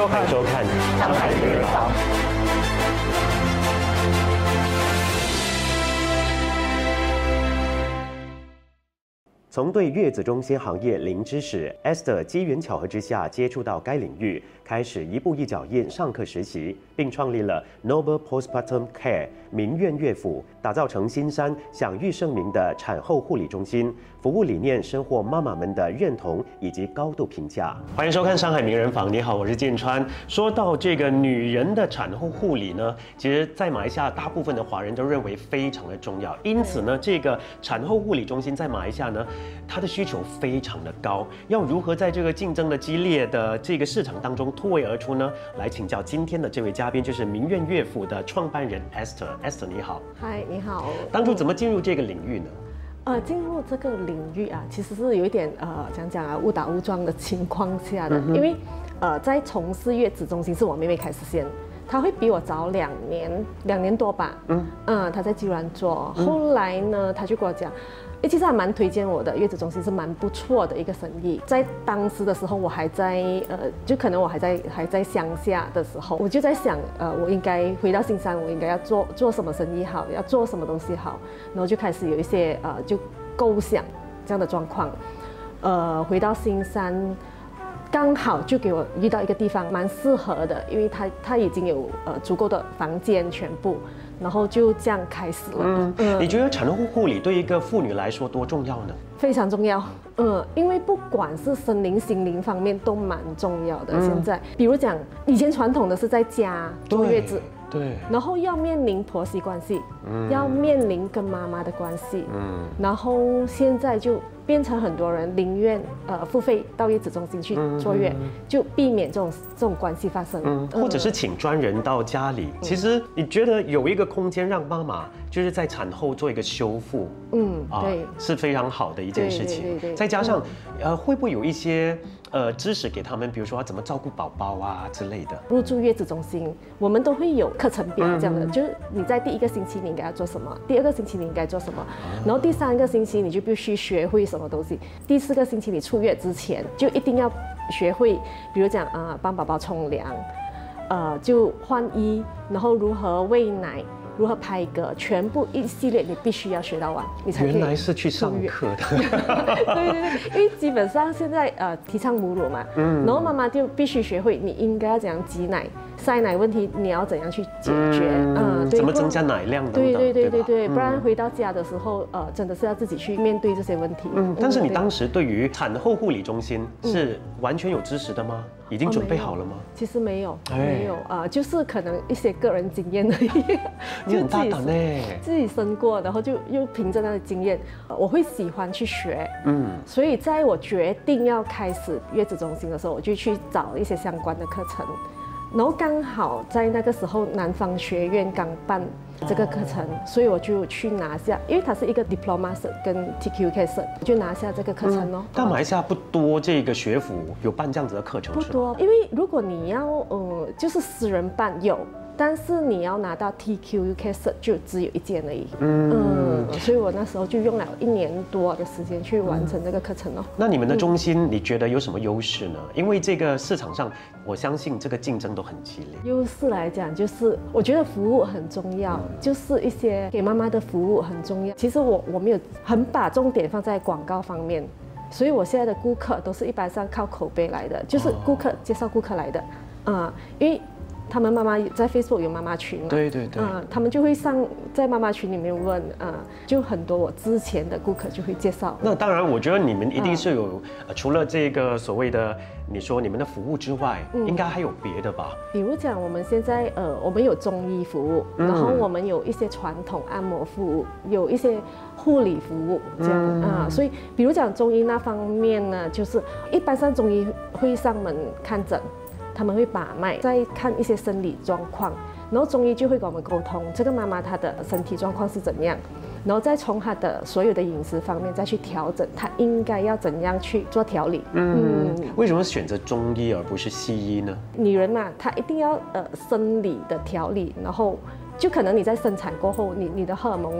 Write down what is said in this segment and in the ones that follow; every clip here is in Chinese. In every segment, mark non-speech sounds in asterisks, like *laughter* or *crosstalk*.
收看，欢迎收看，上海名人。从对月子中心行业零知识，Est 机缘巧合之下接触到该领域，开始一步一脚印上课实习，并创立了 Noble Postpartum Care 民院乐府，打造成新山享誉盛名的产后护理中心，服务理念深获妈妈们的认同以及高度评价。欢迎收看上海名人坊。你好，我是建川。说到这个女人的产后护理呢，其实，在马来西亚大部分的华人都认为非常的重要，因此呢，这个产后护理中心在马来西亚呢，它的需求非常的高。要如何在这个竞争的激烈的这个市场当中突围而出呢？来请教今天的这位嘉宾，就是名苑乐府的创办人 Esther。Esther 你好，嗨，你好。当初怎么进入这个领域呢？呃，进入这个领域啊，其实是有一点呃，讲讲啊，误打误撞的情况下的，因为呃，在从事月子中心是我妹妹开始先，她会比我早两年，两年多吧，嗯嗯，她在居然做，后来呢，她就跟我讲。诶，其实还蛮推荐我的月子中心是蛮不错的一个生意。在当时的时候，我还在呃，就可能我还在还在乡下的时候，我就在想，呃，我应该回到新山，我应该要做做什么生意好，要做什么东西好，然后就开始有一些呃，就构想这样的状况。呃，回到新山，刚好就给我遇到一个地方蛮适合的，因为它它已经有呃足够的房间全部。然后就这样开始了。嗯，你觉得产后护理对一个妇女来说多重要呢？非常重要。嗯，因为不管是身灵、心灵方面都蛮重要的。现在，比如讲，以前传统的是在家坐月子，对，然后要面临婆媳关系，要面临跟妈妈的关系，嗯，然后现在就。变成很多人宁愿呃付费到月子中心去坐月，就避免这种这种关系发生。嗯，或者是请专人到家里。其实你觉得有一个空间让妈妈就是在产后做一个修复，嗯，对，是非常好的一件事情。对对对。再加上呃，会不会有一些？呃，知识给他们，比如说怎么照顾宝宝啊之类的。入住月子中心，我们都会有课程表这样的，就是你在第一个星期你应该要做什么，第二个星期你应该做什么，然后第三个星期你就必须学会什么东西，第四个星期你出月之前就一定要学会，比如讲啊，帮宝宝冲凉，呃，就换衣，然后如何喂奶。如何拍个全部一系列，你必须要学到完，你才原来是去上课的。*laughs* 对对对，因为基本上现在呃提倡母乳嘛，嗯，然后妈妈就必须学会你应该要怎样挤奶、塞奶问题，你要怎样去解决，嗯，怎么增加奶量等等，对对对对对，不然回到家的时候，呃，真的是要自己去面对这些问题。嗯，但是你当时对于产后护理中心是完全有知识的吗？已经准备好了吗？其实没有，没有啊，就是可能一些个人经验而已。*laughs* 你很大胆呢，*laughs* 自己生过，然后就又凭着那个经验，我会喜欢去学。嗯，所以在我决定要开始月子中心的时候，我就去找一些相关的课程。然后刚好在那个时候，南方学院刚办这个课程，所以我就去拿下，因为它是一个 diploma 跟 TQK cert，就拿下这个课程咯。但马来西亚不多这个学府有办这样子的课程，不多，因为如果你要呃，就是私人办有。但是你要拿到 TQ UK cert 就只有一件而已，嗯，所以我那时候就用了一年多的时间去完成这个课程哦。那你们的中心你觉得有什么优势呢？因为这个市场上，我相信这个竞争都很激烈。优势来讲，就是我觉得服务很重要，就是一些给妈妈的服务很重要。其实我我没有很把重点放在广告方面，所以我现在的顾客都是一般上靠口碑来的，就是顾客介绍顾客来的，啊，因为。他们妈妈在 Facebook 有妈妈群嘛？对对对。嗯，他们就会上在妈妈群里面问，嗯，就很多我之前的顾客就会介绍。那当然，我觉得你们一定是有，除了这个所谓的你说你们的服务之外，应该还有别的吧？比如讲，我们现在呃，我们有中医服务，然后我们有一些传统按摩服务，有一些护理服务这样啊。所以，比如讲中医那方面呢，就是一般上中医会上门看诊。他们会把脉，再看一些生理状况，然后中医就会跟我们沟通这个妈妈她的身体状况是怎样，然后再从她的所有的饮食方面再去调整，她应该要怎样去做调理。嗯，为什么选择中医而不是西医呢？女人嘛，她一定要呃生理的调理，然后就可能你在生产过后，你你的荷尔蒙。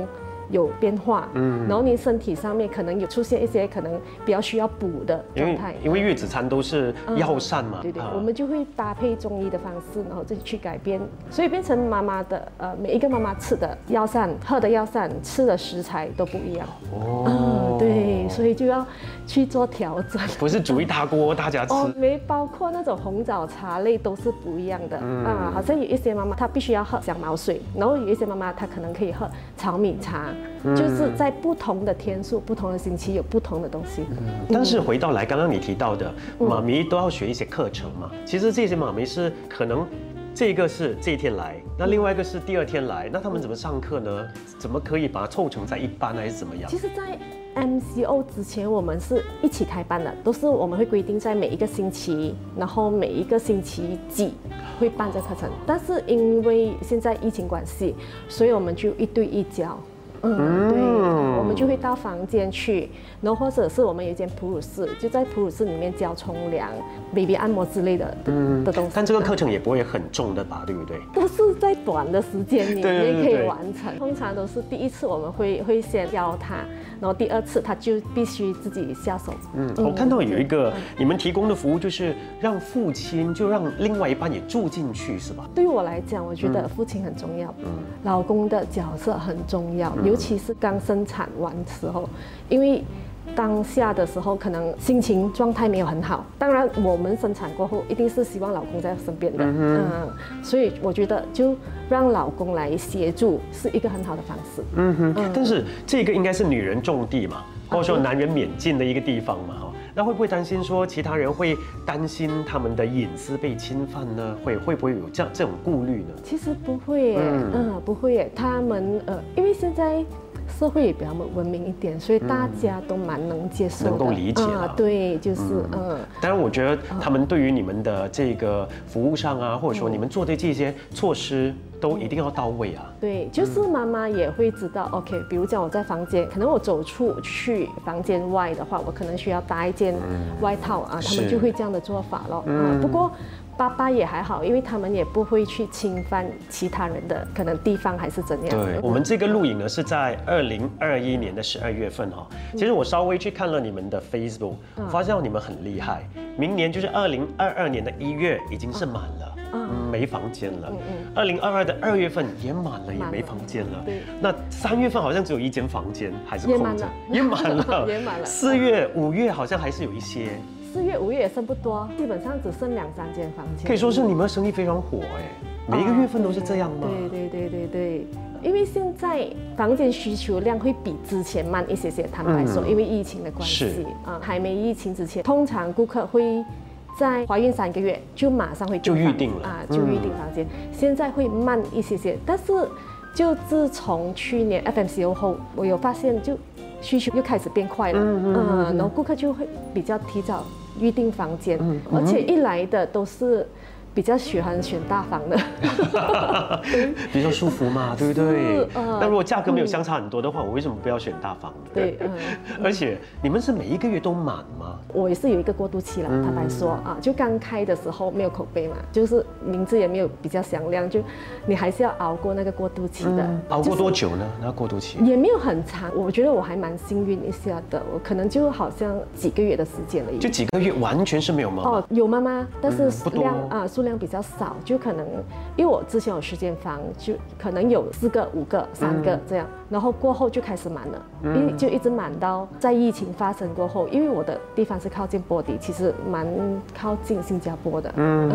有变化，嗯，然后你身体上面可能有出现一些可能比较需要补的状态，因为月子餐都是药膳嘛，对对，啊。我们就会搭配中医的方式，然后再去改变，所以变成妈妈的呃每一个妈妈吃的药膳、喝的药膳、吃的食材都不一样。哦。嗯，对，所以就要去做调整。不是煮一大锅大家吃，哦，没包括那种红枣茶类都是不一样的、嗯啊，好像有一些妈妈她必须要喝香茅水，然后有一些妈妈她可能可以喝炒米茶，嗯就是在不同的天数、不同的星期有不同的东西。但是回到来，刚刚你提到的，嗯妈咪都要学一些课程嘛。其实这些妈咪是可能。这个是这一天来，那另外一个是第二天来，那他们怎么上课呢？怎么可以把它凑成在一班还是怎么样其？实，在 MCO 之前，我们是一起开班的，都是我们会规定在每一个星期，然后每一个星期几会办这课程。但是因为现在疫情关系，所以我们就一对一教。嗯，对，我们就会到房间去，然后或者是我们有一间哺乳室，就在哺乳室里面教冲凉、baby 按摩之类的嗯的东西。但这个课程也不会很重的吧，对不对？*laughs* 都是在短的时间里 *laughs* 面可以完成。通常都是第一次我们会会先教他，然后第二次他就必须自己下手。嗯，我看到有一个你们提供的服务，就是让父亲就让另外一半也住进去，是吧？对于我来讲，我觉得父亲很重要，老公的角色很重要，尤其是刚生产完时候，因为。当下的时候，可能心情状态没有很好。当然，我们生产过后，一定是希望老公在身边的。嗯所以我觉得就让老公来协助是一个很好的方式。嗯哼，但是这个应该是女人种地嘛，或者说男人免进的一个地方嘛，哈。那会不会担心说其他人会担心他们的隐私被侵犯呢？会会不会有这样这种顾虑呢？其实不会耶，嗯不会耶。他们呃，因为现在社会也比较文明一点，所以大家都蛮能接受的，能够理解了啊对，就是嗯。当然，我觉得他们对于你们的这个服务上啊，或者说你们做的这些措施，都一定要到位啊。对，就是妈妈也会知道、o k 比如讲我在房间，可能我走出去房间外的话，我可能需要搭一件外套啊，他是。们就会这样的做法了。嗯，不过爸爸也还好，因为他们也不会去侵犯其他人的可能地方还是怎样。对，我们这个录影呢是在二零二一年的十二月份哈。其实我稍微去看了你们的 Facebook，发现你们很厉害。明年就是二零二二年的一月已经是满了，嗯，没房间了。二零二二的二月份也满了，也没房间了。对。那三月份好像只有一间房间还是空着也满了，也满了，*laughs* 也满了。四月、五月好像还是有一些，四月、五月也剩不多，基本上只剩两三间房间。可以说是你们生意非常火哎，每一个月份都是这样吗？对对对对对，因为现在房间需求量会比之前慢一些些，坦白说，因为疫情的关系是啊，还没疫情之前，通常顾客会。在怀孕三个月就马上会就预房定了啊，就预定房间。现在会慢一些些，但是就自从去年 FMCO 后，我有发现就需求又开始变快了，嗯嗯，然后顾客就会比较提早预定房间，而且一来的都是比较喜欢选大房的。*laughs* 比较舒服嘛，*laughs* 对不对是？呃那如果价格没有相差很多的话，我为什么不要选大房呢？对，嗯。*laughs* 而且你们是每一个月都满吗？我也是有一个过渡期了，坦白说啊，就刚开的时候没有口碑嘛，就是名字也没有比较响亮，就你还是要熬过那个过渡期的。熬过多久呢？那过渡期？也没有很长，我觉得我还蛮幸运一下的，我可能就好像几个月的时间而已。就几个月，完全是没有妈妈。哦，有妈妈，但是量啊、数量比较少，就可能因为我之前有时间房，就可能有四个、五个、三嗯个这样，然后过后就开始满了，嗯、就一直满到在疫情发生过后，因为我的地方是靠近波迪，其实蛮靠近新加坡的，嗯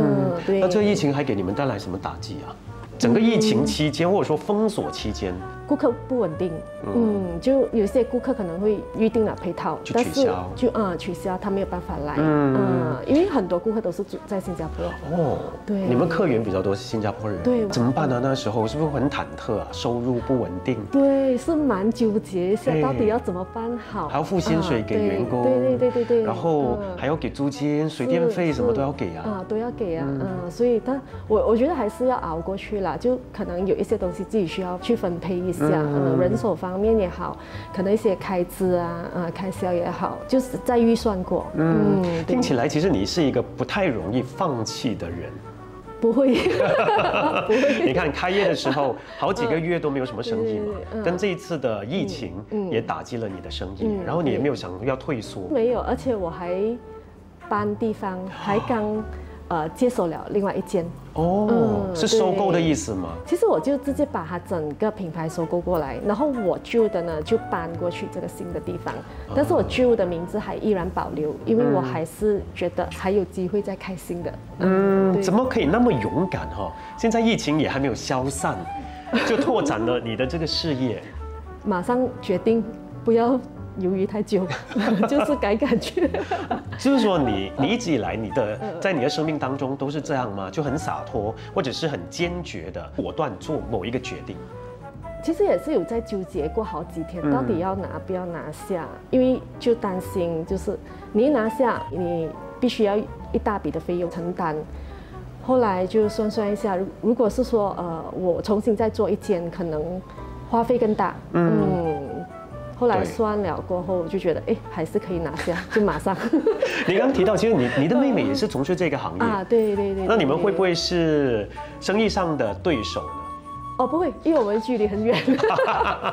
对。那这疫情还给你们带来什么打击啊？整个疫情期间，或者说封锁期间，顾客不稳定，嗯，就有些顾客可能会预定了配套，就但是取消。就啊、取消，他没有办法来，嗯，因为很多顾客都是住在新加坡，哦，对。你们客源比较多是新加坡人，对。怎么办呢？那时候是不是很忐忑啊？收入不稳定，对，是蛮纠结一下哎，到底要怎么办好，还要付薪水给员工，对对对对对，然后嗯。还要给租金、水电费什么都要给啊。啊，都要给啊，嗯，所以但我我觉得还是要熬过去啦，就可能有一些东西自己需要去分配一下，嗯，人手方面也好，可能一些开支啊，啊，开销也好，就是在预算过，嗯，对。听起来其实你是一个不太容易放弃的人，不会，*laughs* 不会。你看开业的时候，好几个月都没有什么生意嘛，跟这一次的疫情也打击了你的生意，然后你也没有想要退缩。没有，而且我还搬地方，还刚。呃，接手了另外一间哦，是收购的意思吗？其实我就直接把它整个品牌收购过来，然后我旧的呢就搬过去这个新的地方，但是我旧的名字还依然保留，因为我还是觉得还有机会再开新的。嗯，怎么可以那么勇敢哈？现在疫情也还没有消散，就拓展了你的这个事业，马上决定不要。犹豫太久，*laughs* 就是改感觉。*laughs* 就是说，你你一直以来，你的在你的生命当中都是这样吗？就很洒脱，或者是很坚决的果断做某一个决定？其实也是有在纠结过好几天，到底要拿不要拿下，因为就担心，就是你一拿下，你必须要一大笔的费用承担。后来就算算一下，如果是说呃，我重新再做一间，可能花费更大。嗯。后来算了过后，就觉得哎，还是可以拿下，就马上。*laughs* 你刚刚提到，其实你你的妹妹也是从事这个行业 *laughs* 啊，对对对。那你们会不会是生意上的对手呢？哦，不会，因为我们距离很远。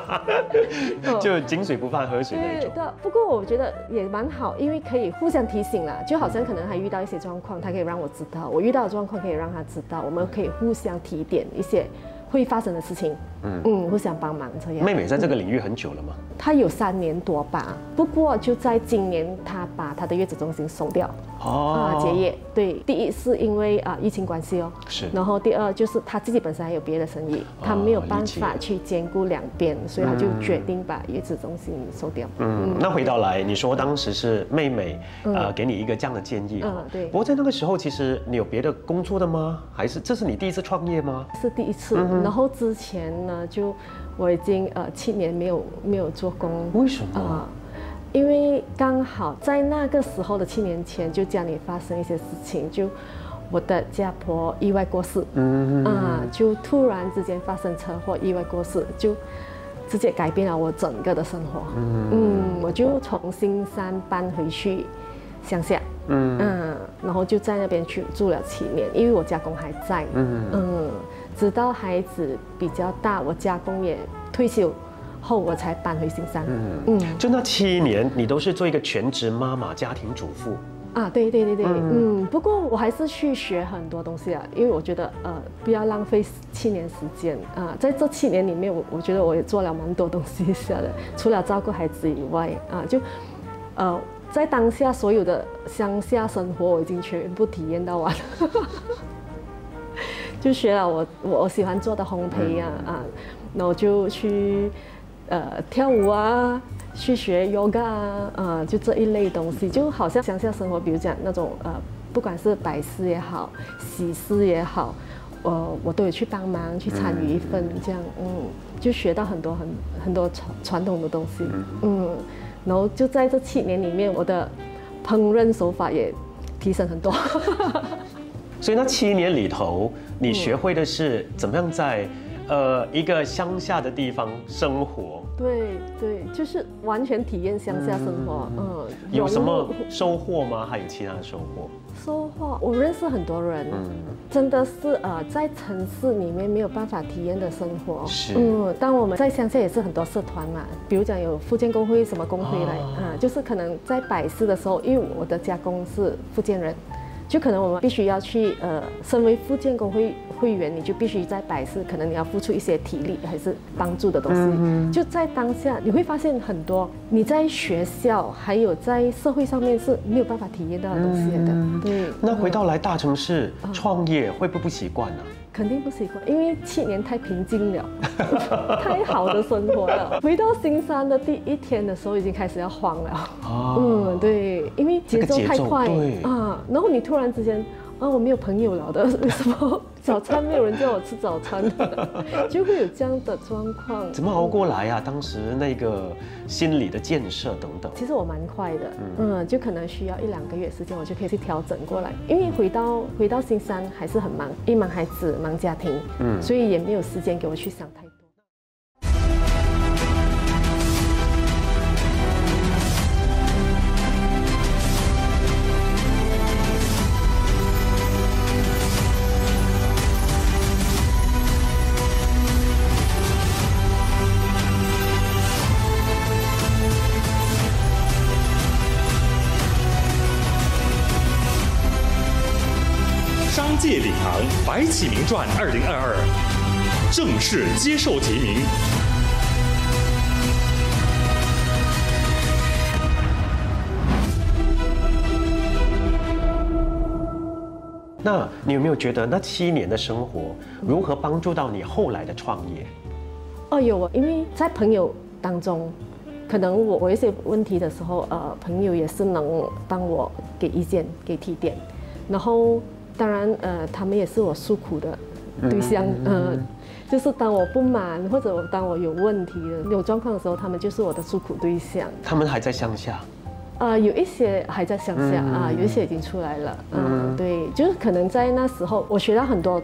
*laughs* 就井水不犯河水那种。对，不过我觉得也蛮好，因为可以互相提醒啦。就好像可能还遇到一些状况，他可以让我知道；我遇到的状况可以让他知道，我们可以互相提点一些。会发生的事情，嗯嗯，互相帮忙这样。妹妹在这个领域很久了吗？她有三年多吧，不过就在今年，她把她的月子中心收掉，哦，啊，结业。对，第一是因为啊疫情关系哦，是。然后第二就是她自己本身还有别的生意，她没有办法去兼顾两边，所以她就决定把月子中心收掉。嗯，那回到来，你说当时是妹妹呃给你一个这样的建议，嗯，对。不过在那个时候，其实你有别的工作的吗？还是这是你第一次创业吗？是第一次。然后之前呢，就我已经呃七年没有没有做工，为什么？啊？因为刚好在那个时候的七年前，就家里发生一些事情，就我的家婆意外过世，嗯。啊，就突然之间发生车祸意外过世，就直接改变了我整个的生活，嗯。嗯，我就从新山搬回去乡下，嗯。嗯，然后就在那边去住了七年，因为我家公还在，嗯。嗯。直到孩子比较大，我家公也退休后，我才搬回新山。嗯嗯，就那七年，你都是做一个全职妈妈、家庭主妇啊？对对对对，嗯。不过我还是去学很多东西啊，因为我觉得呃，不要浪费七年时间啊。在这七年里面，我我觉得我也做了蛮多东西下的，除了照顾孩子以外啊，就呃，在当下所有的乡下生活，我已经全部体验到完了。就学了我我我喜欢做的烘焙呀啊，然后就去呃跳舞啊，去学 yoga 啊，啊就这一类东西，就好像乡下生活，比如讲那种呃，不管是摆事也好，喜事也好，我我都有去帮忙去参与一份，这样嗯，就学到很多很很多传传统的东西，嗯，然后就在这七年里面，我的烹饪手法也提升很多。所以那七年里头，你学会的是怎么样在，呃，一个乡下的地方生活。对对，就是完全体验乡下生活。嗯，有什么收获吗？还有其他的收获？收获，我认识很多人，真的是呃，在城市里面没有办法体验的生活。是。嗯，当我们在乡下也是很多社团嘛，比如讲有福建工会什么工会来啊，就是可能在百事的时候，因为我的家公是福建人。就可能我们必须要去呃，身为福建工会会员，你就必须在百事，可能你要付出一些体力还是帮助的东西。嗯就在当下，你会发现很多你在学校还有在社会上面是没有办法体验到的东西的。对。那回到来大城市创业，会不会不习惯呢？肯定不习惯，因为七年太平静了，*laughs* 太好的生活了。回到新山的第一天的时候，已经开始要慌了。嗯，对，因为节奏太快啊，然后你突然之间。啊，我没有朋友了的，为什么早餐没有人叫我吃早餐的？*laughs* 就会有这样的状况。怎么熬过来啊？当时那个心理的建设等等。其实我蛮快的，嗯，就可能需要一两个月时间，我就可以去调整过来。因为回到回到新山还是很忙，一忙孩子忙家庭，嗯，所以也没有时间给我去想太。商界礼堂白启明传二零二二正式接受提名。那你有没有觉得那七年的生活如何帮助到你后来的创业？哦，有啊，因为在朋友当中，可能我我一些问题的时候，呃，朋友也是能帮我给意见、给提点，然后当然，呃，他们也是我诉苦的对象，嗯，就是当我不满或者当我有问题的有状况的时候，他们就是我的诉苦对象。他们还在乡下。呃，有一些还在乡下啊，有一些已经出来了。嗯，对，就是可能在那时候，我学到很多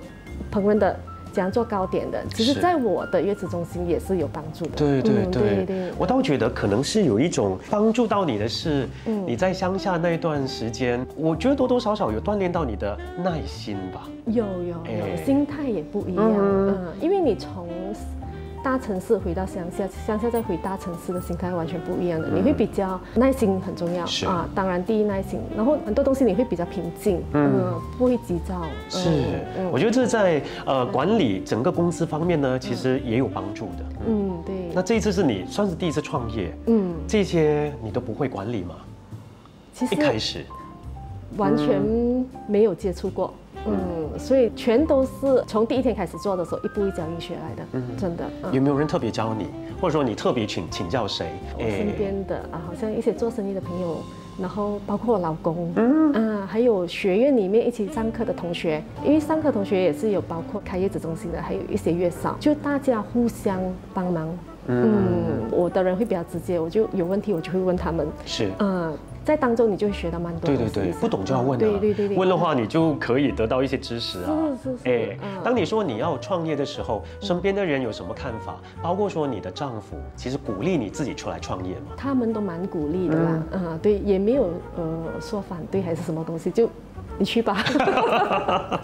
烹饪的，怎样做糕点的。其实，在我的月子中心也是有帮助的。对对对对，我倒觉得可能是有一种帮助到你的是，你在乡下那一段时间，我觉得多多少少有锻炼到你的耐心吧。有有有，心态也不一样。嗯，因为你从。大城市回到乡下，乡下再回大城市的心态完全不一样的。你会比较耐心很重要啊，当然第一耐心，然后很多东西你会比较平静，嗯，不会急躁。是，我觉得这在呃管理整个公司方面呢，其实也有帮助的。嗯，对。那这一次是你算是第一次创业，嗯，这些你都不会管理吗？其实一开始完全没有接触过。嗯，所以全都是从第一天开始做的时候，一步一脚印学来的。嗯，真的。有没有人特别教你，或者说你特别请请教谁？我身边的啊，好像一些做生意的朋友，然后包括我老公，嗯啊，还有学院里面一起上课的同学，因为上课同学也是有包括开业子中心的，还有一些月嫂，就大家互相帮忙。嗯，我的人会比较直接，我就有问题我就会问他们。是。嗯。在当中，你就会学到蛮多。对对对，不懂就要问啊。对对对对，问的话，你就可以得到一些知识啊。是是是。哎，当你说你要创业的时候，身边的人有什么看法？包括说你的丈夫，其实鼓励你自己出来创业吗？他们都蛮鼓励的啦。啊，对，也没有呃说反对还是什么东西就。你去吧，*laughs*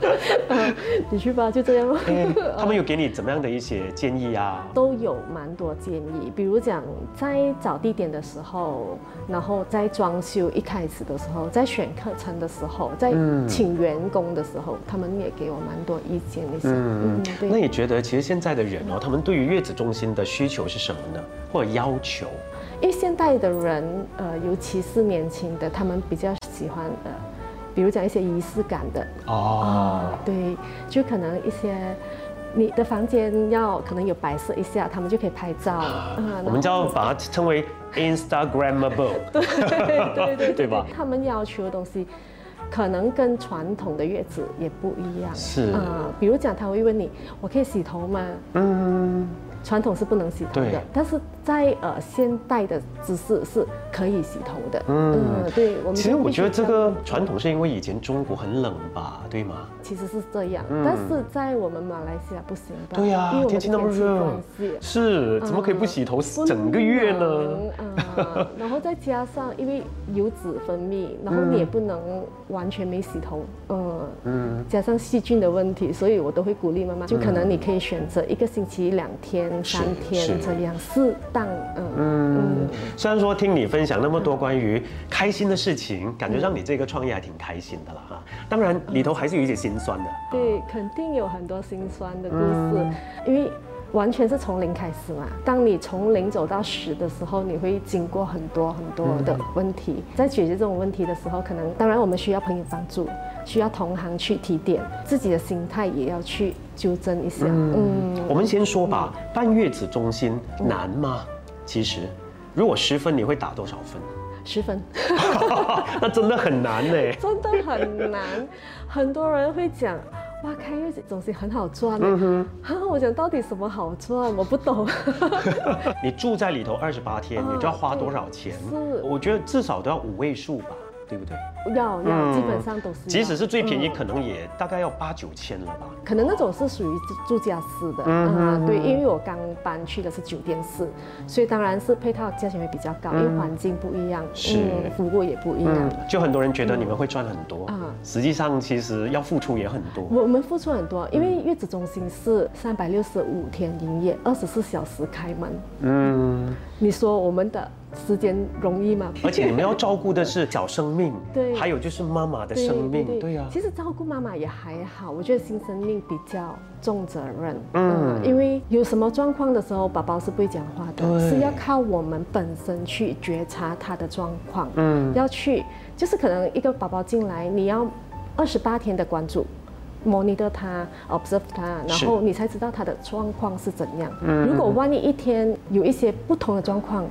你去吧，就这样。*laughs* 他们有给你怎么样的一些建议啊？都有蛮多建议，比如讲在找地点的时候，然后在装修一开始的时候，在选课程的时候，在请员工的时候，他们也给我蛮多意见那些。嗯，对。那你觉得其实现在的人哦，他们对于月子中心的需求是什么呢？或者要求？因为现代的人，呃，尤其是年轻的，他们比较喜欢呃。比如讲一些仪式感的哦，对，就可能一些你的房间要可能有摆设一下，他们就可以拍照。嗯，我们叫把它称为 Instagramable，*laughs* 对对对 *laughs* 对吧？他们要求的东西可能跟传统的月子也不一样。是啊，比如讲他会问你，我可以洗头吗？嗯。传统是不能洗头的，但是在呃现代的姿势是可以洗头的。嗯，对，我们其实我觉得这个传统是因为以前中国很冷吧，对吗？其实是这样，但是在我们马来西亚不行吧？对呀，因为天气那么热，是怎么可以不洗头整个月呢？啊，*laughs* 然后再加上因为油脂分泌，然后你也不能完全没洗头，嗯嗯，加上细菌的问题，所以我都会鼓励妈妈，就可能你可以选择一个星期两天。三天这样适当，嗯嗯。虽然说听你分享那么多关于开心的事情，感觉让你这个创业还挺开心的了哈。当然里头还是有一些心酸的。对，肯定有很多心酸的故事，因为完全是从零开始嘛。当你从零走到十的时候，你会经过很多很多的问题。在解决这种问题的时候，可能当然我们需要朋友帮助。需要同行去提点，自己的心态也要去纠正一下。嗯，我们先说吧，办月子中心难吗？其实，如果十分，你会打多少分？十分，*laughs* 那真的很难呢。*laughs* 真的很难，很多人会讲，哇，开月子总是很好赚。嗯哼，哈，我讲到底什么好赚？我不懂。*laughs* 你住在里头二十八天，你知道花多少钱？是，我觉得至少都要五位数吧。对不对？要要，基本上都是。即使是最便宜，可能也大概要八九千了吧。可能那种是属于住家式的，嗯，对，因为我刚搬去的是酒店式，所以当然是配套价钱会比较高，因为环境不一样，是服务也不一样。就很多人觉得你们会赚很多，啊，实际上其实要付出也很多。我们付出很多，因为月子中心是三百六十五天营业，二十四小时开门。嗯，你说我们的时间容易吗？而且你们要照顾的是小生命，*laughs* 对还有就是妈妈的生命，对呀、其实照顾妈妈也还好，我觉得新生命比较重责任。嗯，因为有什么状况的时候，宝宝是不会讲话的，是要靠我们本身去觉察他的状况。嗯，要去，就是可能一个宝宝进来，你要二十八天的关注。monitor 他，observe 他，然是后你才知道他的状况是怎样。如果万一一天有一些不同的状况，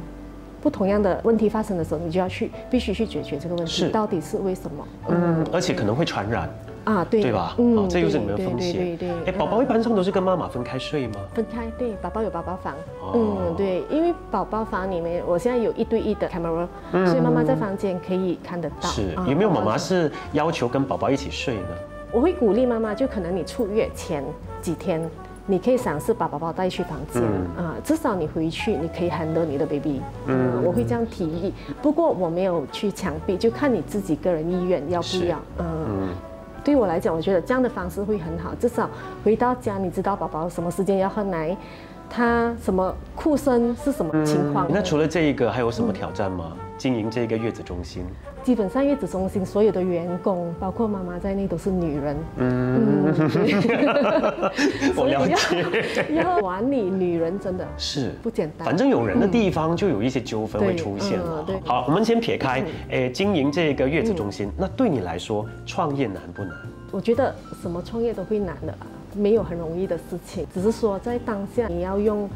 不同样的问题发生的时候，你就要去必须去解决这个问是题，到底是为什么？嗯，而且可能会传染，啊，对对吧？哦，这又是你们的风对险。对对对，哎，宝宝一般上都是跟妈妈分开睡吗？分开，对，宝宝有宝宝房，哦嗯，对，因为宝宝房里面我现在有一对一的 camera，、所以妈妈在房间可以看得到。是啊有没有妈妈是要求跟宝宝一起睡呢？我会鼓励妈妈，就可能你出月前几天。你可以尝试把宝宝带去房间啊、至少你回去你可以 handle 你的 baby，嗯，我会这样提议。不过我没有去强逼，就看你自己个人意愿要不是要，嗯。对我来讲，我觉得这样的方式会很好，至少回到家你知道宝宝什么时间要喝奶，他什么哭声是什么情况。那除了这一个，还有什么挑战吗？经营这个月子中心，基本上月子中心所有的员工，包括妈妈在内，都是女人。嗯，*laughs* 我了解。*laughs* 要管理女人真的是不简单。反正有人的地方就有一些纠纷会出现了对嗯对。好，我们先撇开，诶，经营这个月子中心，那对你来说，创业难不难？我觉得什么创业都会难的啊，没有很容易的事情，只是说在当下你要用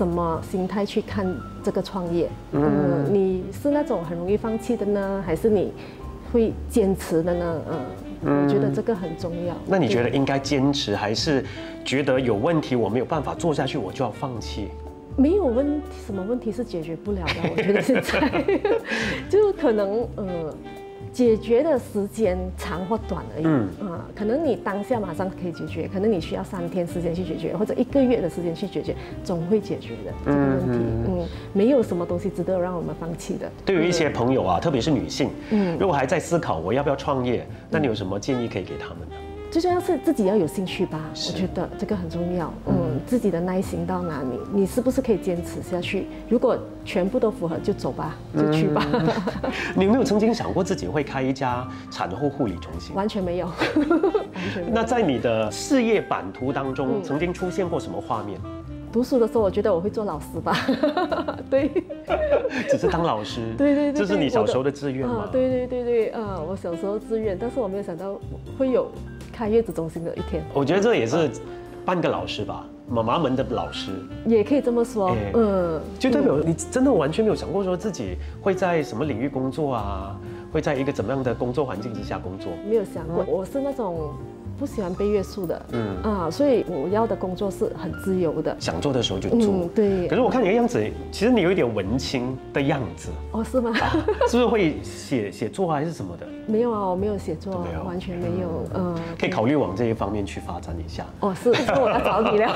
什么心态去看这个创业。嗯，你是那种很容易放弃的呢，还是你会坚持的呢？嗯，我觉得这个很重要。那你觉得应该坚持，还是觉得有问题我没有办法做下去，我就要放弃？没有问题，什么问题是解决不了的？我觉得现在 *laughs* 就可能呃，解决的时间长或短而已。啊，可能你当下马上可以解决，可能你需要三天时间去解决，或者一个月的时间去解决，总会解决的这个问题。嗯，没有什么东西值得让我们放弃的。对于一些朋友啊，特别是女性，嗯，如果还在思考我要不要创业，那你有什么建议可以给他们呢？最重要是自己要有兴趣吧，我觉得这个很重要。嗯，自己的耐心到哪里，你是不是可以坚持下去？如果全部都符合，就走吧，就去吧。*laughs* 你有没有曾经想过自己会开一家产后护理中心？完全没有，*laughs* 完全没有。那在你的事业版图当嗯中，曾经出现过什么画面？读书的时候，我觉得我会做老师吧。*laughs* 对，只是当老师，对对对这是你小时候的志愿吗啊？，对对对对，啊，我小时候志愿，但是我没有想到会有开月子中心的一天，我觉得这也是半个老师吧，妈妈们的老师，也可以这么说哎。嗯，就代表你真的完全没有想过说自己会在什么领域工作啊，会在一个怎么样的工作环境之下工作。没有想过，我是那种不喜欢被约束的，嗯啊，所以我要的工作是很自由的。想做的时候就做。嗯，对可。是我看你的样子，其实你有一点文青的样子，哦，是吗？是不是会写 *laughs* 写作啊，还是什么的？没有啊，我没有写作没有，完全没有。嗯，可以考虑往这一方面去发展一下。哦，是，是我要找你了。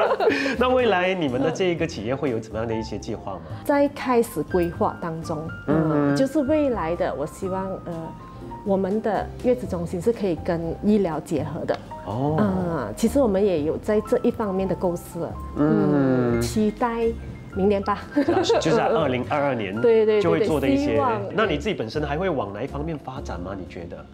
*laughs* 那未来你们的这一个企业会有怎么样的一些计划吗？在开始规划当中，嗯，就是未来的，我希望呃，我们的月子中心是可以跟医疗结合的。哦，嗯，其实我们也有在这一方面的构思了，嗯，期待明年吧。就是在 *laughs* 二零二二年，对对对就会做的一些。那你自己本身还会往哪一方面发展吗？你觉得？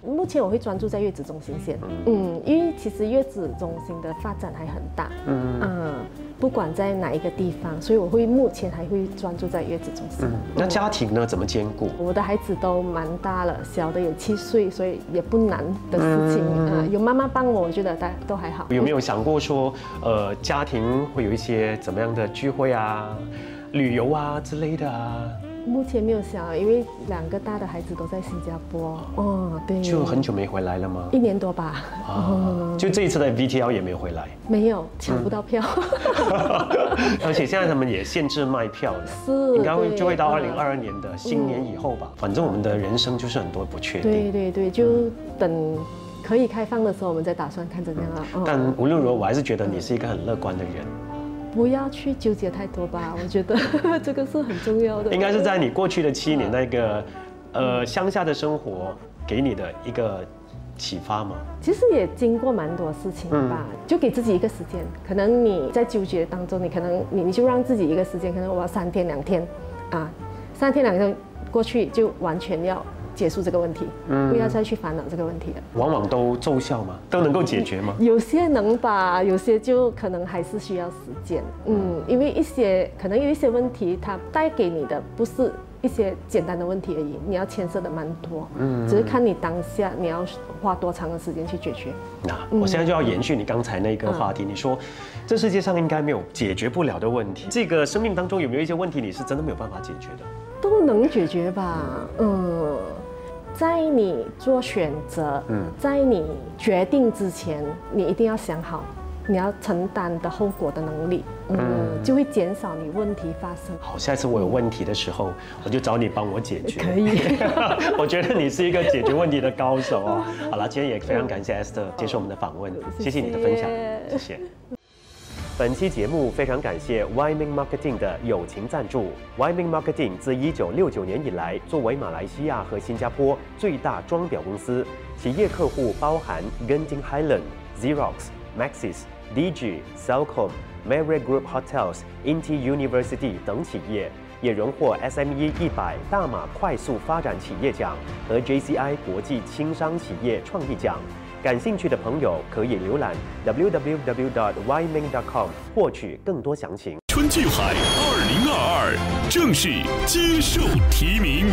目前我会专注在月子中心先，嗯，因为其实月子中心的发展还很大，嗯不管在哪一个地方，所以我会目前还会专注在月子中心。那家庭呢？怎么兼顾？我的孩子都蛮大了，小的也七岁，所以也不难的事情啊、有妈妈帮我，我觉得大都还好。有没有想过说，呃，家庭会有一些怎么样的聚会啊、旅游啊之类的啊？目前没有想，因为两个大的孩子都在新加坡。哦，对，就很久没回来了吗？一年多吧。啊，就这一次的 VTL 也没有回来，没有抢不到票，*laughs* 而且现在他们也限制卖票了，是应该会就会到二零嗯二二年的新年以后吧。反正我们的人生就是很多不确定。对对对，就等可以开放的时候，我们再打算看怎样了。嗯但无论如何，我还是觉得你是一个很乐观的人。不要去纠结太多吧，*laughs* 我觉得 *laughs* 这个是很重要的。应该是在你过去的七年那个，呃，乡下的生活，给你的一个启发吗？其实也经过蛮多事情吧，就给自己一个时间。可能你在纠结当中，你可能你你就让自己一个时间，可能我要三天两天，啊，三天两天过去就完全要结束这个问题，嗯不要再去烦恼这个问题了。往往都奏效吗？都能够解决吗？有些能吧，有些就可能还是需要时间。嗯，因为一些可能有一些问题，它带给你的不是。一些简单的问题而已，你要牵涉的蛮多，嗯，只是看你当下你要花多长的时间去解决。那我现在就要延续你刚才那个话题，你说这世界上应该没有解决不了的问题，这个生命当中有没有一些问题你是真的没有办法解决的？都能解决吧，嗯，在你做选择，嗯，在你决定之前，你一定要想好。你要承担的后果的能力，嗯，就会减少你问题发生。好，下次我有问题的时候，我就找你帮我解决。可以，*laughs* 我觉得你是一个解决问题的高手哦。*laughs* 好了，今天也非常感谢 Esther 接受我们的访问，谢谢你的分享，谢谢。本期节目非常感谢 Wyman Marketing 的友情赞助。Wyman Marketing 自一九六九年以来，作为马来西亚和新加坡最大装裱公司，企业客户包含 Genting Highland、Xerox、Maxis。DG、Cellcom、Marriott Group Hotels、Inti University 等企业也荣获 SME 一百大马快速发展企业奖和 JCI 国际轻商企业创意奖。感兴趣的朋友可以浏览 www.yming.com 获取更多详情。春季海二零二二正式接受提名。